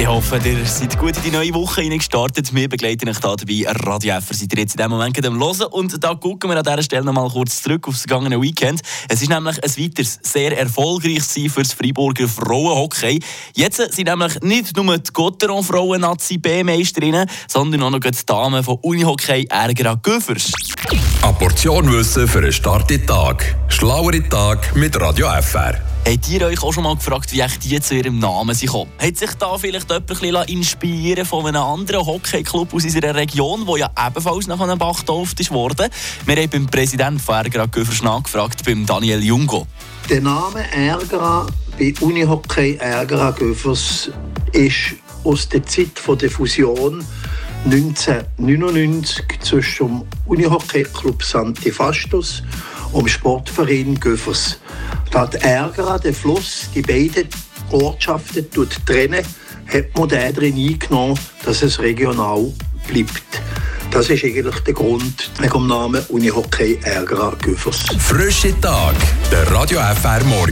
Ich hoffe, ihr seid gut in die neue Woche gestartet. Wir begleiten euch hier dabei. Radio F seid ihr jetzt in diesem Moment am Hören. Und da gucken wir an dieser Stelle noch mal kurz zurück auf das vergangene Weekend. Es ist nämlich ein weiteres sehr erfolgreiches für das Freiburger Frauenhockey. Jetzt sind nämlich nicht nur die Gotteron Frauen Nazi B-Meisterinnen, sondern auch noch die Damen von Unihockey Ärger Göffers. Eine Portion Wissen für einen starken Tag. Schlauere Tag mit Radio FR. Habt ihr euch auch schon mal gefragt, wie die zu ihrem Namen sind gekommen? Hat sich da vielleicht jemand inspirieren von einem anderen Hockeyclub aus unserer Region, der ja ebenfalls nach einem Bach getauft ist worden? Wir haben beim Präsidenten von Ergra Göffers nachgefragt, beim Daniel Jungo. Der Name Ergra bei Unihockey Ergra Göffers ist aus der Zeit der Fusion 1999 zwischen dem Unihockey Club Santifastus und dem Sportverein Göffers. Die Ärger, der Fluss, die beiden Ortschaften trennen, hat man den drin eingenommen, dass es regional bleibt. Das ist eigentlich der Grund wegen dem Namen Unihockey Ärger Güffers. Frische Tag, der Radio FR Morgen.